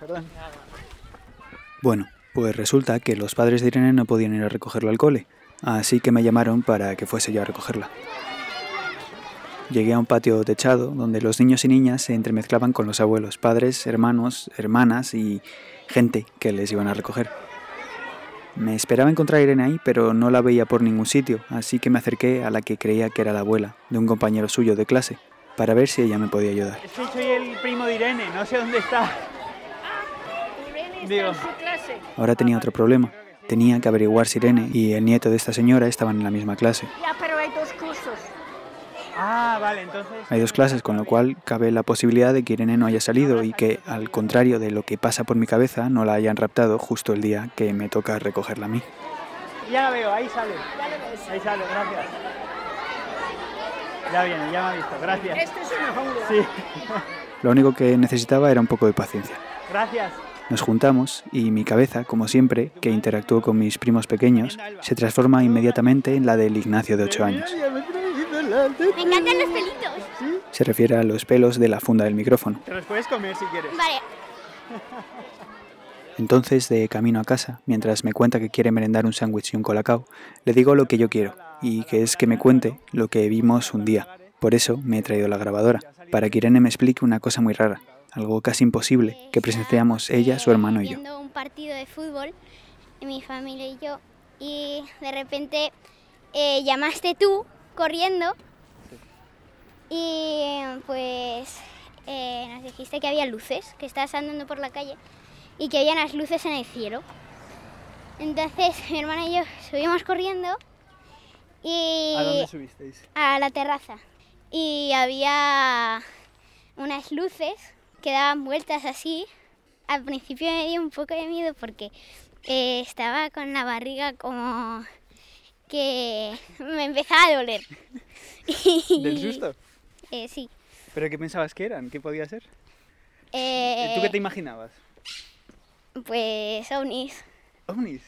perdón. Bueno, pues resulta que los padres de Irene no podían ir a recogerla al cole, así que me llamaron para que fuese yo a recogerla. Llegué a un patio techado donde los niños y niñas se entremezclaban con los abuelos, padres, hermanos, hermanas y gente que les iban a recoger. Me esperaba encontrar a Irene ahí, pero no la veía por ningún sitio, así que me acerqué a la que creía que era la abuela de un compañero suyo de clase, para ver si ella me podía ayudar. Es que soy el primo de Irene, no sé dónde está. Digo, Ahora tenía otro problema. Tenía que averiguar si Irene y el nieto de esta señora estaban en la misma clase. Ya, pero hay dos cursos. ah, vale, entonces. Hay dos clases, con lo cual cabe la posibilidad de que Irene no haya salido y que, al contrario de lo que pasa por mi cabeza, no la hayan raptado justo el día que me toca recogerla a mí. Ya la veo, ahí sale. Ahí sale, gracias. Ya viene, ya me ha visto, gracias. Este es un hongo. Sí, Lo único que necesitaba era un poco de paciencia. gracias. Nos juntamos y mi cabeza, como siempre, que interactúo con mis primos pequeños, se transforma inmediatamente en la del Ignacio de 8 años. Me encantan los pelitos. Se refiere a los pelos de la funda del micrófono. Te los puedes comer si quieres. Vale. Entonces, de camino a casa, mientras me cuenta que quiere merendar un sándwich y un colacao, le digo lo que yo quiero, y que es que me cuente lo que vimos un día. Por eso me he traído la grabadora, para que Irene me explique una cosa muy rara, algo casi imposible, que presenciamos ella, su hermano y yo. Viendo un partido de fútbol, mi familia y yo, y de repente eh, llamaste tú corriendo y pues eh, nos dijiste que había luces, que estabas andando por la calle y que había unas luces en el cielo. Entonces mi hermana y yo subimos corriendo y ¿A dónde subisteis? a la terraza y había unas luces que daban vueltas así. Al principio me dio un poco de miedo porque eh, estaba con la barriga como que me empezaba a doler. ¿Del susto? Eh, sí. ¿Pero qué pensabas que eran? ¿Qué podía ser? Eh, ¿Tú qué te imaginabas? Pues ovnis. ¿Ovnis?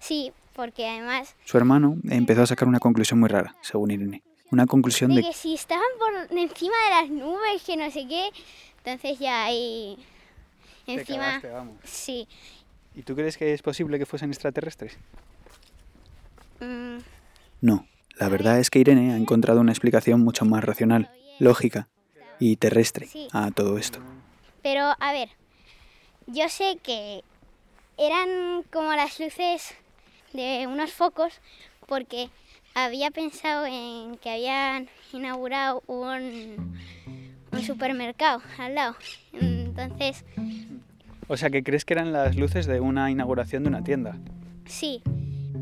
Sí, porque además Su hermano empezó a sacar una conclusión muy rara, según Irene. Una conclusión de de que si estaban por encima de las nubes, que no sé qué, entonces ya ahí Te encima cagaste, vamos. sí. ¿Y tú crees que es posible que fuesen extraterrestres? mm, no. La verdad es que Irene ha encontrado una explicación mucho más racional, lógica y terrestre a todo esto. Pero a ver, yo sé que eran como las luces de unos focos porque había pensado en que habían inaugurado un, un supermercado al lado. Entonces, O sea, que crees que eran las luces de una inauguración de una tienda. sí,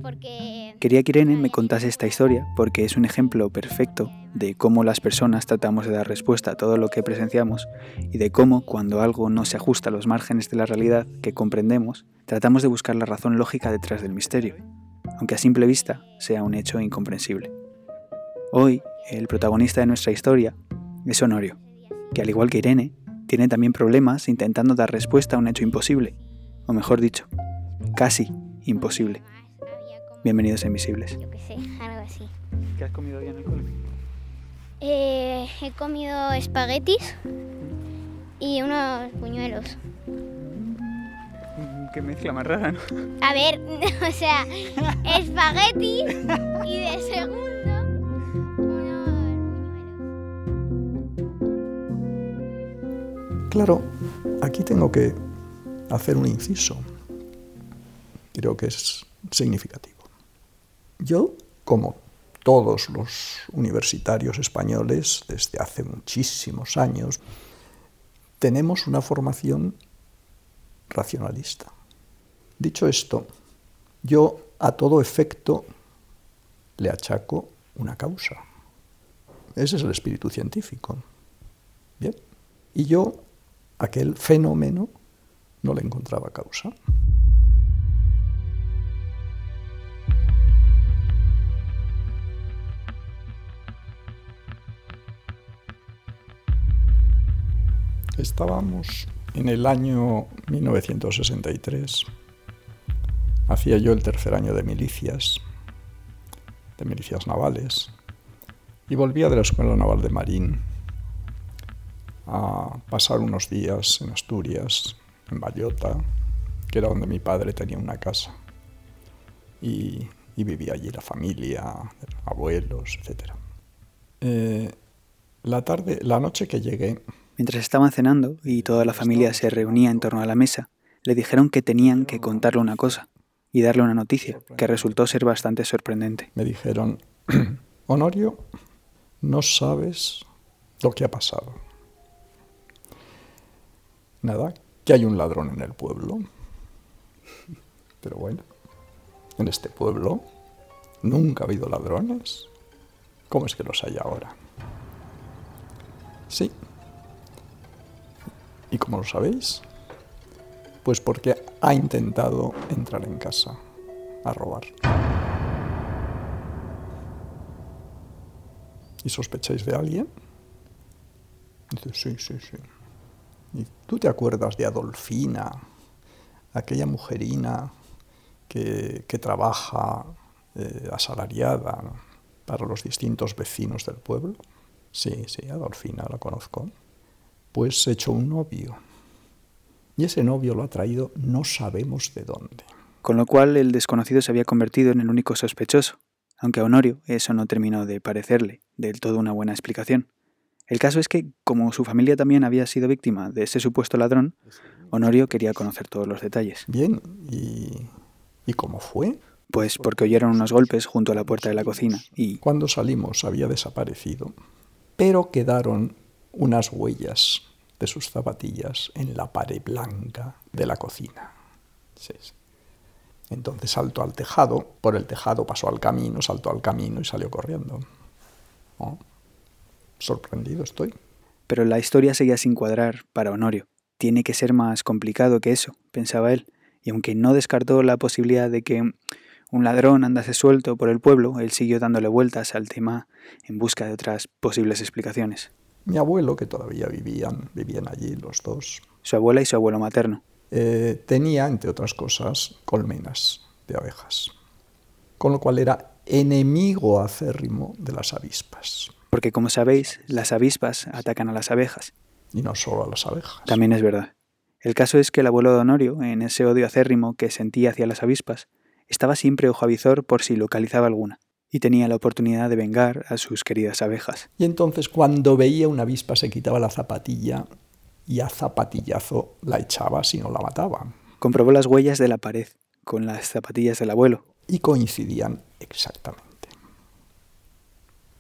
porque Quería que Irene me contase esta historia porque es un ejemplo perfecto de cómo las personas tratamos de dar respuesta a todo lo que presenciamos y de cómo, cuando algo no se ajusta a los márgenes de la realidad que comprendemos, tratamos de buscar la razón lógica detrás del misterio, aunque a simple vista sea un hecho incomprensible. Hoy, el protagonista de nuestra historia es Honorio, que al igual que Irene, tiene también problemas intentando dar respuesta a un hecho imposible, o mejor dicho, casi imposible. Bienvenidos a Invisibles. yo qué sé, algo así. ¿Qué has comido hoy en el cole? Eh, he comido espaguetis y unos puñuelos. Mm, Qué mezcla más rara, ¿no? A ver, o sea, espaguetis y de segundo Claro, aquí tengo que hacer un inciso. Creo que es significativo. Yo, como todos los universitarios españoles desde hace muchísimos años, tenemos una formación racionalista. Dicho esto, yo a todo efecto le achaco una causa. Ese es el espíritu científico. Bien. Y yo aquel fenómeno no le encontraba causa. Estábamos en el año 1963. Hacía yo el tercer año de milicias, de milicias navales, y volvía de la Escuela Naval de Marín a pasar unos días en Asturias en Bayota, que era donde mi padre tenía una casa. Y, vivía allí la familia, abuelos, etc. Eh, la tarde, la noche que llegué... Mientras estaban cenando y toda la familia se reunía en torno a la mesa, le dijeron que tenían que contarle una cosa y darle una noticia, que resultó ser bastante sorprendente. Me dijeron, Honorio, no sabes lo que ha pasado. Nada, que hay un ladrón en el pueblo. Pero bueno, en este pueblo nunca ha habido ladrones. ¿Cómo es que los hay ahora? Sí. ¿Y cómo lo sabéis? Pues porque ha intentado entrar en casa a robar. ¿Y sospecháis de alguien? Dice, sí, sí, sí. ¿Y tú te acuerdas de Adolfina, aquella mujerina que, trabaja eh, asalariada para los distintos vecinos del pueblo? Sí, sí, Adolfina la conozco. Pues se echó un novio. Y ese novio lo ha traído no sabemos de dónde. Con lo cual el desconocido se había convertido en el único sospechoso, aunque a Honorio eso no terminó de parecerle del todo una buena explicación. El caso es que, como su familia también había sido víctima de ese supuesto ladrón, Honorio quería conocer todos los detalles. Bien, ¿y, ¿y cómo fue? Pues porque oyeron unos golpes junto a la puerta de la cocina y... Cuando salimos había desaparecido pero quedaron unas huellas de sus zapatillas en la pared blanca de la cocina. Entonces saltó al tejado, por el tejado pasó al camino, saltó al camino y salió corriendo. Sorprendido estoy. Pero la historia seguía sin cuadrar para Honorio. Tiene que ser más complicado que eso, pensaba él, y aunque no descartó la posibilidad de que un ladrón andase suelto por el pueblo, él siguió dándole vueltas al tema en busca de otras posibles explicaciones. Mi abuelo, que todavía vivían, vivían allí los dos. Su abuela y su abuelo materno. Eh, tenía, entre otras cosas, colmenas de abejas, con lo cual era enemigo acérrimo de las avispas. Porque como sabéis, las avispas atacan a las abejas. Y no solo a las abejas. También es verdad. El caso es que el abuelo de Honorio, en ese odio acérrimo que sentía hacia las avispas, estaba siempre ojo avizor por si localizaba alguna, y tenía la oportunidad de vengar a sus queridas abejas. Y entonces cuando veía una avispa se quitaba la zapatilla y a zapatillazo la echaba si no la mataba. Comprobó las huellas de la pared con las zapatillas del abuelo. Y coincidían exactamente.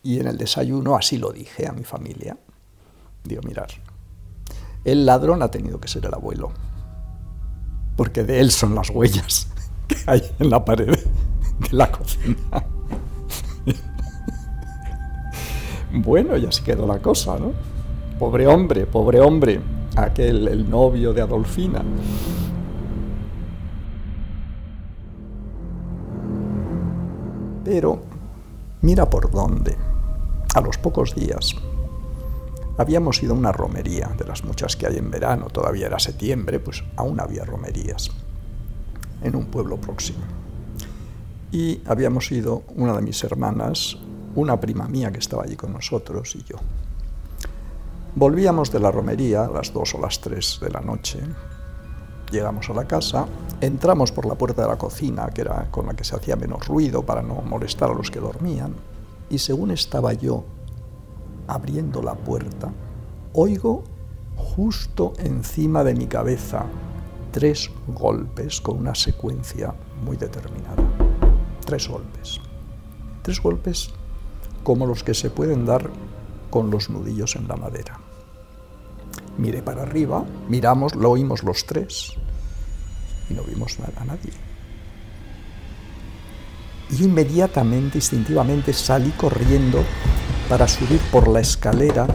Y en el desayuno así lo dije a mi familia. Digo, mirar, el ladrón ha tenido que ser el abuelo, porque de él son las huellas que hay en la pared de la cocina. Bueno, ya se quedó la cosa, ¿no? Pobre hombre, pobre hombre, aquel, el novio de Adolfina. Pero mira por dónde. A los pocos días habíamos ido a una romería, de las muchas que hay en verano, todavía era septiembre, pues aún había romerías en un pueblo próximo. Y habíamos ido una de mis hermanas, una prima mía que estaba allí con nosotros y yo. Volvíamos de la romería a las dos o las tres de la noche. Llegamos a la casa, entramos por la puerta de la cocina, que era con la que se hacía menos ruido para no molestar a los que dormían, y según estaba yo abriendo la puerta, oigo justo encima de mi cabeza tres golpes con una secuencia muy determinada. Tres golpes. Tres golpes como los que se pueden dar con los nudillos en la madera. Miré para arriba, miramos, lo oímos los tres y no vimos a nadie. Y inmediatamente, instintivamente, salí corriendo para subir por la escalera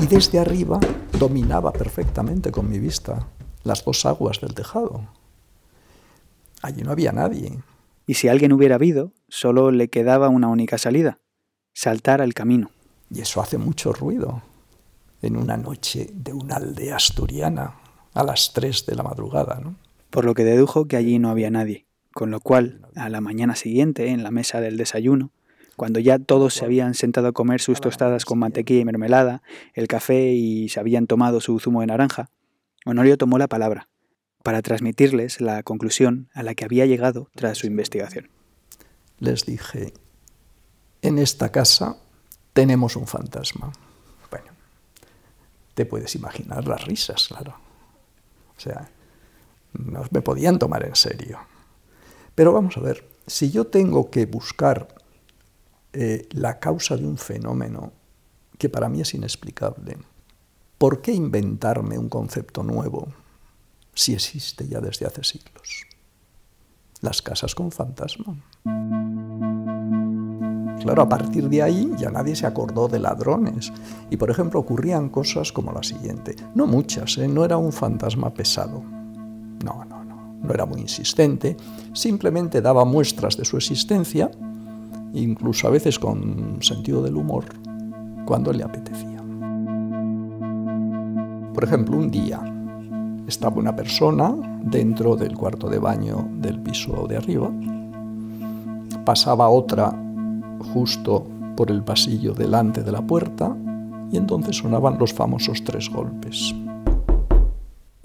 y desde arriba dominaba perfectamente con mi vista las dos aguas del tejado. Allí no había nadie. Y si alguien hubiera habido, solo le quedaba una única salida, saltar al camino. Y eso hace mucho ruido en una noche de una aldea asturiana a las tres de la madrugada, ¿no? Por lo que dedujo que allí no había nadie, con lo cual, a la mañana siguiente, en la mesa del desayuno, cuando ya todos se habían sentado a comer sus tostadas con mantequilla y mermelada, el café y se habían tomado su zumo de naranja, Honorio tomó la palabra para transmitirles la conclusión a la que había llegado tras su investigación. Les dije, en esta casa tenemos un fantasma. Bueno, te puedes imaginar las risas, claro. O sea, no me podían tomar en serio. Pero vamos a ver, si yo tengo que buscar eh, la causa de un fenómeno que para mí es inexplicable, ¿por qué inventarme un concepto nuevo si existe ya desde hace siglos? Las casas con fantasma. Claro, a partir de ahí ya nadie se acordó de ladrones. Y por ejemplo ocurrían cosas como la siguiente. No muchas, ¿eh? no era un fantasma pesado. No, no. No era muy insistente. Simplemente daba muestras de su existencia, incluso a veces con sentido del humor, cuando le apetecía. Por ejemplo, un día estaba una persona dentro del cuarto de baño del piso de arriba, pasaba otra justo por el pasillo delante de la puerta y entonces sonaban los famosos tres golpes.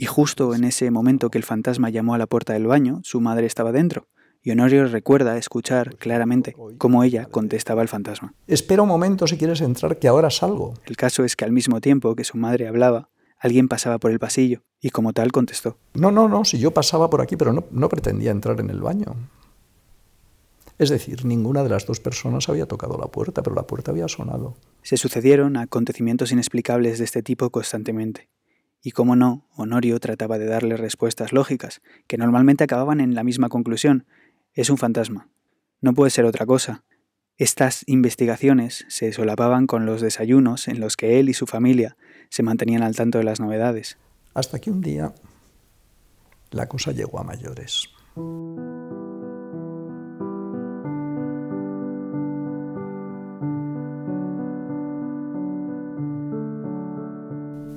Y justo en ese momento que el fantasma llamó a la puerta del baño, su madre estaba dentro, y Honorio recuerda escuchar claramente cómo ella contestaba al fantasma. Espera un momento si quieres entrar, que ahora salgo. El caso es que al mismo tiempo que su madre hablaba, alguien pasaba por el pasillo, y como tal contestó. No, no, no, si yo pasaba por aquí, pero no, no pretendía entrar en el baño. Es decir, ninguna de las dos personas había tocado la puerta, pero la puerta había sonado. Se sucedieron acontecimientos inexplicables de este tipo constantemente. Y como no, Honorio trataba de darle respuestas lógicas, que normalmente acababan en la misma conclusión. Es un fantasma. No puede ser otra cosa. Estas investigaciones se solapaban con los desayunos en los que él y su familia se mantenían al tanto de las novedades. Hasta que un día la cosa llegó a mayores.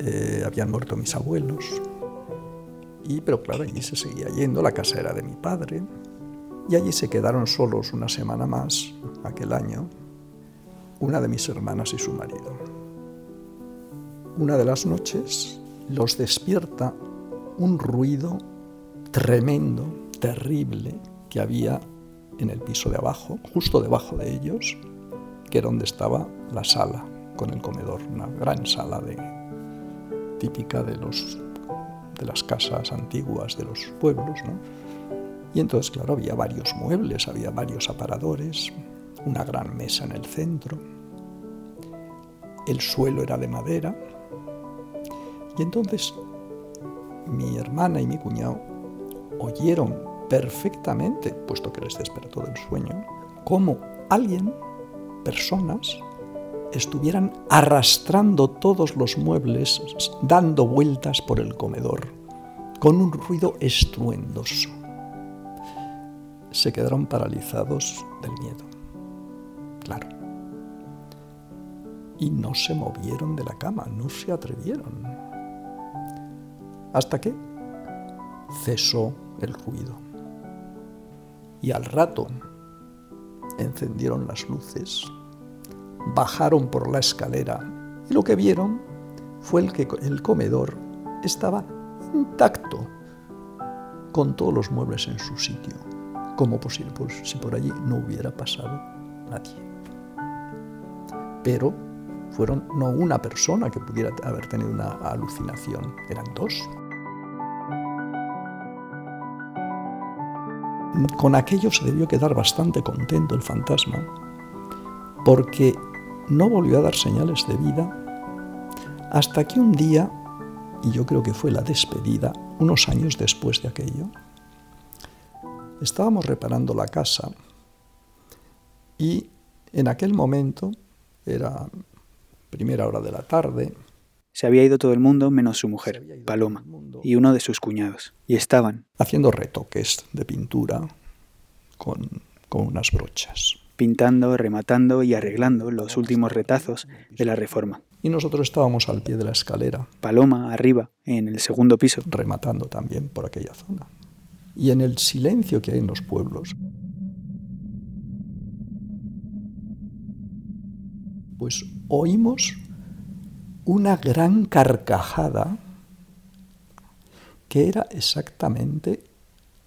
Eh, habían muerto mis abuelos. Y, pero claro, allí se seguía yendo, la casa era de mi padre. Y allí se quedaron solos una semana más, aquel año, una de mis hermanas y su marido. Una de las noches los despierta un ruido tremendo, terrible, que había en el piso de abajo, justo debajo de ellos, que era donde estaba la sala con el comedor, una gran sala de, típica de, los, de las casas antiguas de los pueblos. ¿no? Y entonces, claro, había varios muebles, había varios aparadores, una gran mesa en el centro, el suelo era de madera, y entonces mi hermana y mi cuñado oyeron perfectamente, puesto que les despertó del sueño, cómo alguien, personas, estuvieran arrastrando todos los muebles, dando vueltas por el comedor, con un ruido estruendoso. Se quedaron paralizados del miedo, claro. Y no se movieron de la cama, no se atrevieron. Hasta que cesó el ruido. Y al rato encendieron las luces bajaron por la escalera y lo que vieron fue el que el comedor estaba intacto, con todos los muebles en su sitio, como posible, si por allí no hubiera pasado nadie. Pero fueron no una persona que pudiera haber tenido una alucinación, eran dos. Con aquello se debió quedar bastante contento el fantasma, porque no volvió a dar señales de vida hasta que un día, y yo creo que fue la despedida, unos años después de aquello, estábamos reparando la casa y en aquel momento era primera hora de la tarde. Se había ido todo el mundo menos su mujer, Paloma, y uno de sus cuñados, y estaban haciendo retoques de pintura con, con unas brochas pintando, rematando y arreglando los últimos retazos de la reforma. Y nosotros estábamos al pie de la escalera. Paloma arriba, en el segundo piso. Rematando también por aquella zona. Y en el silencio que hay en los pueblos, pues oímos una gran carcajada que era exactamente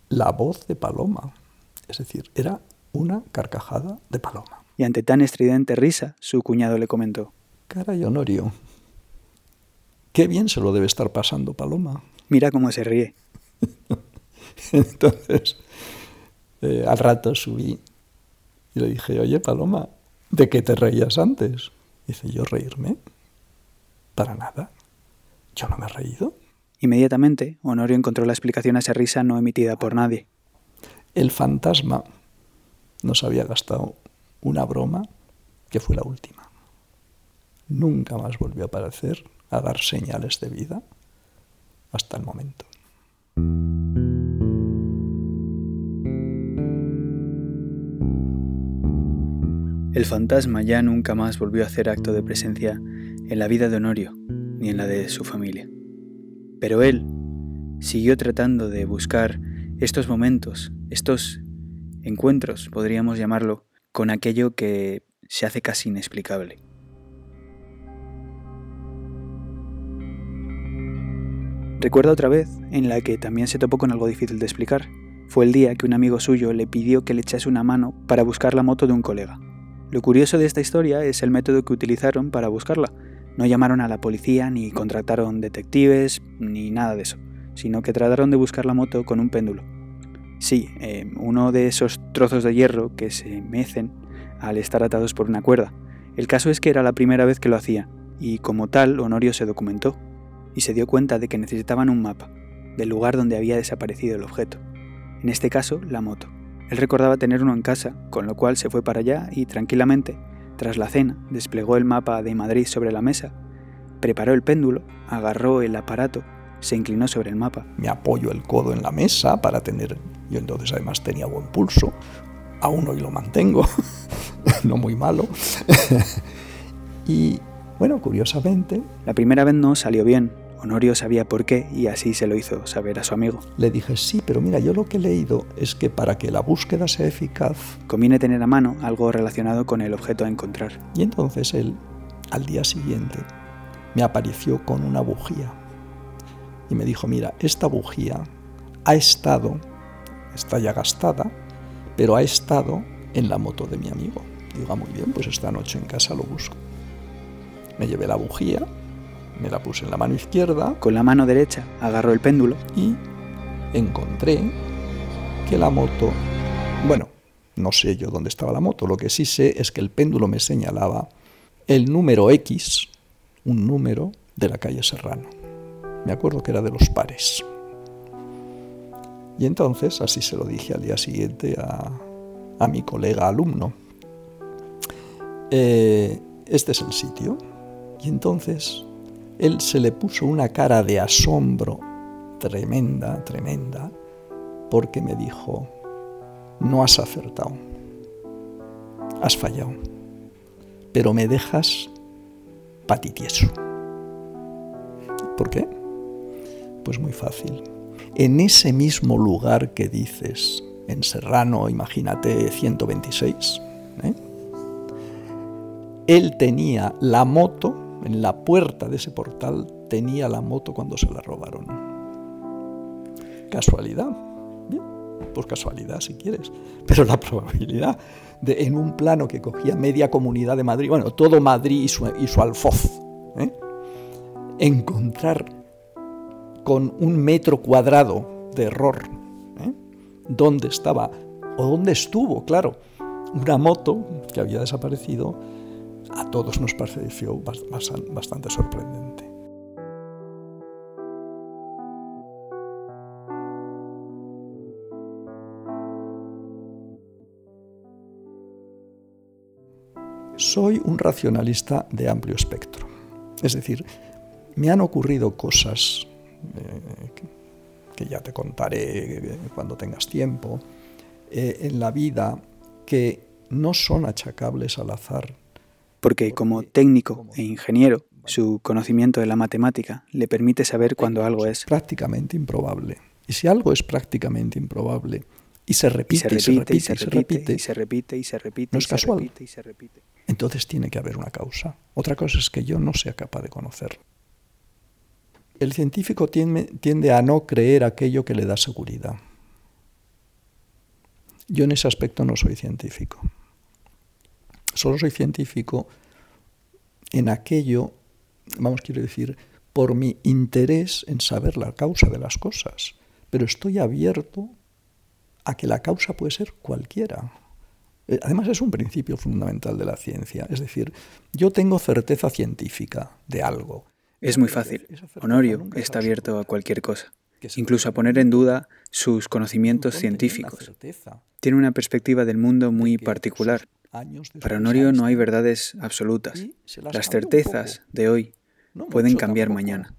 la voz de Paloma. Es decir, era una carcajada de Paloma. Y ante tan estridente risa, su cuñado le comentó. Caray, Honorio, qué bien se lo debe estar pasando Paloma. Mira cómo se ríe. Entonces, eh, al rato subí y le dije, oye Paloma, ¿de qué te reías antes? Dice, ¿yo reírme? Para nada. Yo no me he reído. Inmediatamente, Honorio encontró la explicación a esa risa no emitida por nadie. El fantasma nos había gastado una broma que fue la última. Nunca más volvió a aparecer, a dar señales de vida, hasta el momento. El fantasma ya nunca más volvió a hacer acto de presencia en la vida de Honorio ni en la de su familia. Pero él siguió tratando de buscar estos momentos, estos encuentros, podríamos llamarlo, con aquello que se hace casi inexplicable. Recuerda otra vez en la que también se topó con algo difícil de explicar. Fue el día que un amigo suyo le pidió que le echase una mano para buscar la moto de un colega. Lo curioso de esta historia es el método que utilizaron para buscarla. No llamaron a la policía, ni contrataron detectives, ni nada de eso, sino que trataron de buscar la moto con un péndulo. Sí, eh, uno de esos trozos de hierro que se mecen al estar atados por una cuerda. El caso es que era la primera vez que lo hacía, y como tal, Honorio se documentó, y se dio cuenta de que necesitaban un mapa, del lugar donde había desaparecido el objeto. En este caso, la moto. Él recordaba tener uno en casa, con lo cual se fue para allá y tranquilamente, tras la cena, desplegó el mapa de Madrid sobre la mesa, preparó el péndulo, agarró el aparato, se inclinó sobre el mapa. Me apoyo el codo en la mesa para tener, yo entonces además tenía buen pulso, aún hoy lo mantengo, no muy malo. y bueno, curiosamente... La primera vez no salió bien, Honorio sabía por qué y así se lo hizo saber a su amigo. Le dije, sí, pero mira, yo lo que he leído es que para que la búsqueda sea eficaz... Conviene tener a mano algo relacionado con el objeto a encontrar. Y entonces él, al día siguiente, me apareció con una bujía. Y me dijo, mira, esta bujía ha estado, está ya gastada, pero ha estado en la moto de mi amigo. Digo, ah, muy bien, pues esta noche en casa lo busco. Me llevé la bujía, me la puse en la mano izquierda. Con la mano derecha agarró el péndulo. Y encontré que la moto... Bueno, no sé yo dónde estaba la moto. Lo que sí sé es que el péndulo me señalaba el número X, un número de la calle Serrano. Me acuerdo que era de los pares. Y entonces, así se lo dije al día siguiente a, mi colega alumno. Eh, este es el sitio. Y entonces él se le puso una cara de asombro tremenda, tremenda, porque me dijo, no has acertado, has fallado, pero me dejas patitieso. ¿Por qué? Pues muy fácil. En ese mismo lugar que dices, en Serrano, imagínate 126, ¿eh? él tenía la moto en la puerta de ese portal tenía la moto cuando se la robaron. ¿Casualidad? Bien, pues casualidad si quieres. Pero la probabilidad de en un plano que cogía media comunidad de Madrid, bueno, todo Madrid y su, alfoz, ¿eh? encontrar con un metro cuadrado de error ¿eh? dónde estaba o dónde estuvo, claro, una moto que había desaparecido a todos nos pareció bastante sorprendente. Soy un racionalista de amplio espectro. Es decir, me han ocurrido cosas eh, que ya te contaré cuando tengas tiempo, eh, en la vida que no son achacables al azar porque como técnico e ingeniero, su conocimiento de la matemática le permite saber cuando algo es prácticamente improbable. Y si algo es prácticamente improbable y se repite y se repite y se repite y se repite y se repite no es casual. Entonces tiene que haber una causa. Otra cosa es que yo no sea capaz de conocer. El científico tiende, a no creer aquello que le da seguridad. Yo en ese aspecto no soy científico. Solo soy científico en aquello, vamos, quiero decir, por mi interés en saber la causa de las cosas. Pero estoy abierto a que la causa puede ser cualquiera. Eh, además es un principio fundamental de la ciencia. Es decir, yo tengo certeza científica de algo es muy fácil. Honorio está abierto a cualquier cosa, incluso a poner en duda sus conocimientos científicos. Tiene una perspectiva del mundo muy particular. Para Honorio no hay verdades absolutas. Las certezas de hoy pueden cambiar mañana.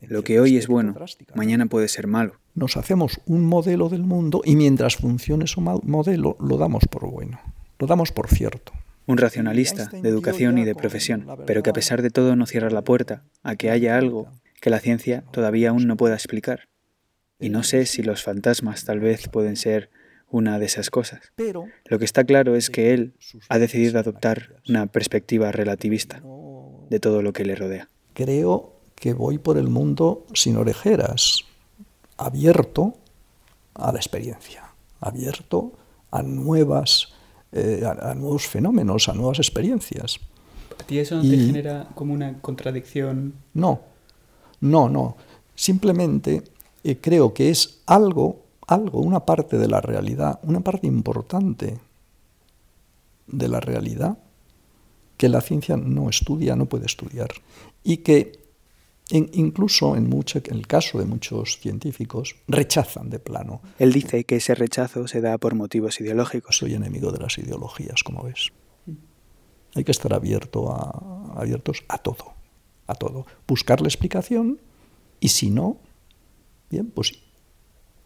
Lo que hoy es bueno, mañana puede ser malo. Nos hacemos un modelo del mundo y mientras funcione su modelo lo damos por bueno, lo damos por cierto un racionalista de educación y de profesión, pero que a pesar de todo no cierra la puerta a que haya algo que la ciencia todavía aún no pueda explicar. Y no sé si los fantasmas tal vez pueden ser una de esas cosas. Lo que está claro es que él ha decidido adoptar una perspectiva relativista de todo lo que le rodea. Creo que voy por el mundo sin orejeras, abierto a la experiencia, abierto a nuevas eh, a, nuevos fenómenos, a nuevas experiencias. ¿A ti eso no te genera como una contradicción? No, no, no. Simplemente eh, creo que es algo, algo, una parte de la realidad, una parte importante de la realidad que la ciencia no estudia, no puede estudiar. Y que incluso en, mucho, en el caso de muchos científicos, rechazan de plano. Él dice que ese rechazo se da por motivos ideológicos. Soy enemigo de las ideologías, como ves. Hay que estar abierto a, abiertos a todo, a todo. Buscar la explicación y si no, bien, pues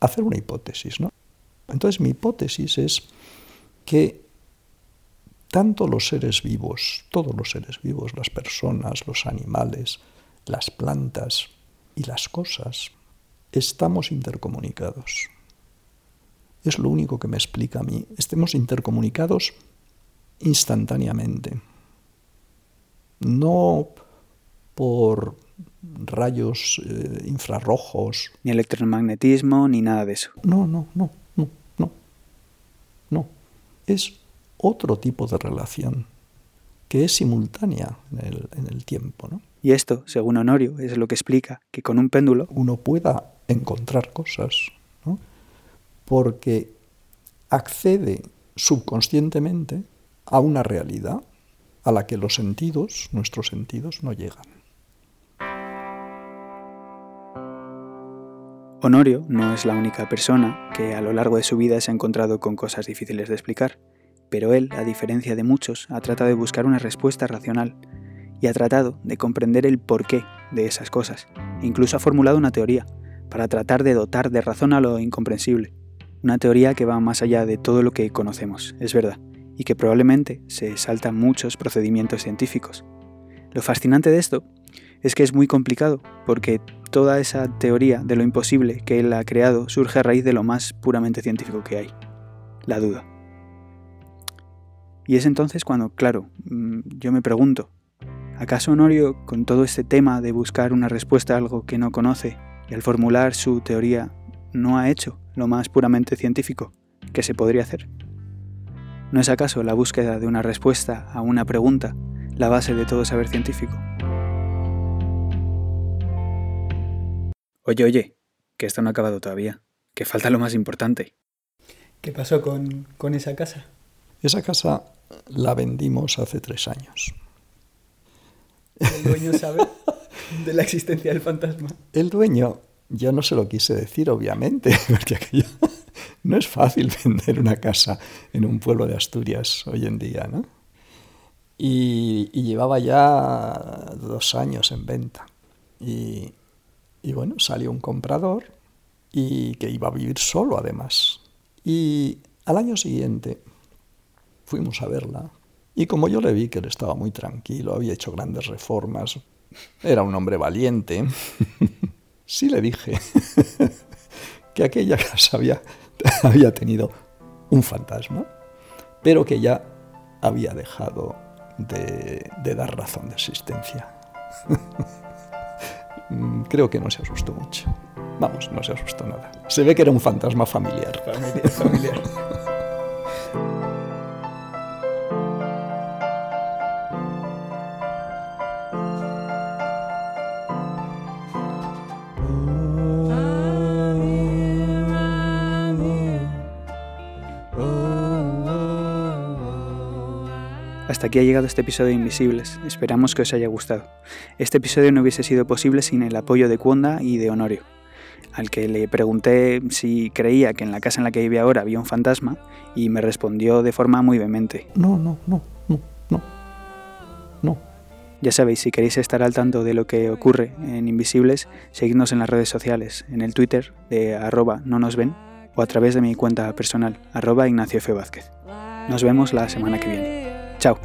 hacer una hipótesis, ¿no? Entonces mi hipótesis es que tanto los seres vivos, todos los seres vivos, las personas, los animales, las plantas y las cosas, estamos intercomunicados. Es lo único que me explica a mí. Estemos intercomunicados instantáneamente. No por rayos eh, infrarrojos. Ni electromagnetismo, ni nada de eso. No, no, no, no, no. No. Es otro tipo de relación que es simultánea en el, en el tiempo. ¿no? Y esto, según Honorio, es lo que explica que con un péndulo uno pueda encontrar cosas, ¿no? porque accede subconscientemente a una realidad a la que los sentidos, nuestros sentidos, no llegan. Honorio no es la única persona que a lo largo de su vida se ha encontrado con cosas difíciles de explicar, pero él, a diferencia de muchos, ha tratado de buscar una respuesta racional y ha tratado de comprender el porqué de esas cosas. Incluso ha formulado una teoría para tratar de dotar de razón a lo incomprensible. Una teoría que va más allá de todo lo que conocemos, es verdad, y que probablemente se salta muchos procedimientos científicos. Lo fascinante de esto es que es muy complicado, porque toda esa teoría de lo imposible que él ha creado surge a raíz de lo más puramente científico que hay, la duda. Y es entonces cuando, claro, mm, yo me pregunto, ¿Acaso Honorio, con todo este tema de buscar una respuesta a algo que no conoce y al formular su teoría, no ha hecho lo más puramente científico que se podría hacer? ¿No es acaso la búsqueda de una respuesta a una pregunta la base de todo saber científico? Oye, oye, que esto no ha acabado todavía, que falta lo más importante. ¿Qué pasó con, con esa casa? Esa casa la vendimos hace tres años. ¿El dueño sabe de la existencia del fantasma? El dueño, yo no se lo quise decir, obviamente, porque no es fácil vender una casa en un pueblo de Asturias hoy en día, ¿no? Y, llevaba ya dos años en venta. Y bueno, salió un comprador y que iba a vivir solo además. Y al año siguiente fuimos a verla y como yo le vi que él estaba muy tranquilo, había hecho grandes reformas, era un hombre valiente, sí le dije que aquella casa había, había tenido un fantasma, pero que ya había dejado de, dar razón de existencia. creo que no se asustó mucho. Vamos, no se asustó nada. Se ve que era un fantasma familiar. Hasta aquí ha llegado este episodio de Invisibles. Esperamos que os haya gustado. Este episodio no hubiese sido posible sin el apoyo de Cuonda y de Honorio, al que le pregunté si creía que en la casa en la que vive ahora había un fantasma y me respondió de forma muy vehemente. No, no, no, no, no. No. Ya sabéis, si queréis estar al tanto de lo que ocurre en Invisibles, seguidnos en las redes sociales, en el Twitter de arroba no nos ven o a través de mi cuenta personal, arroba Ignacio F. Vázquez. Nos vemos la semana que viene. Chao.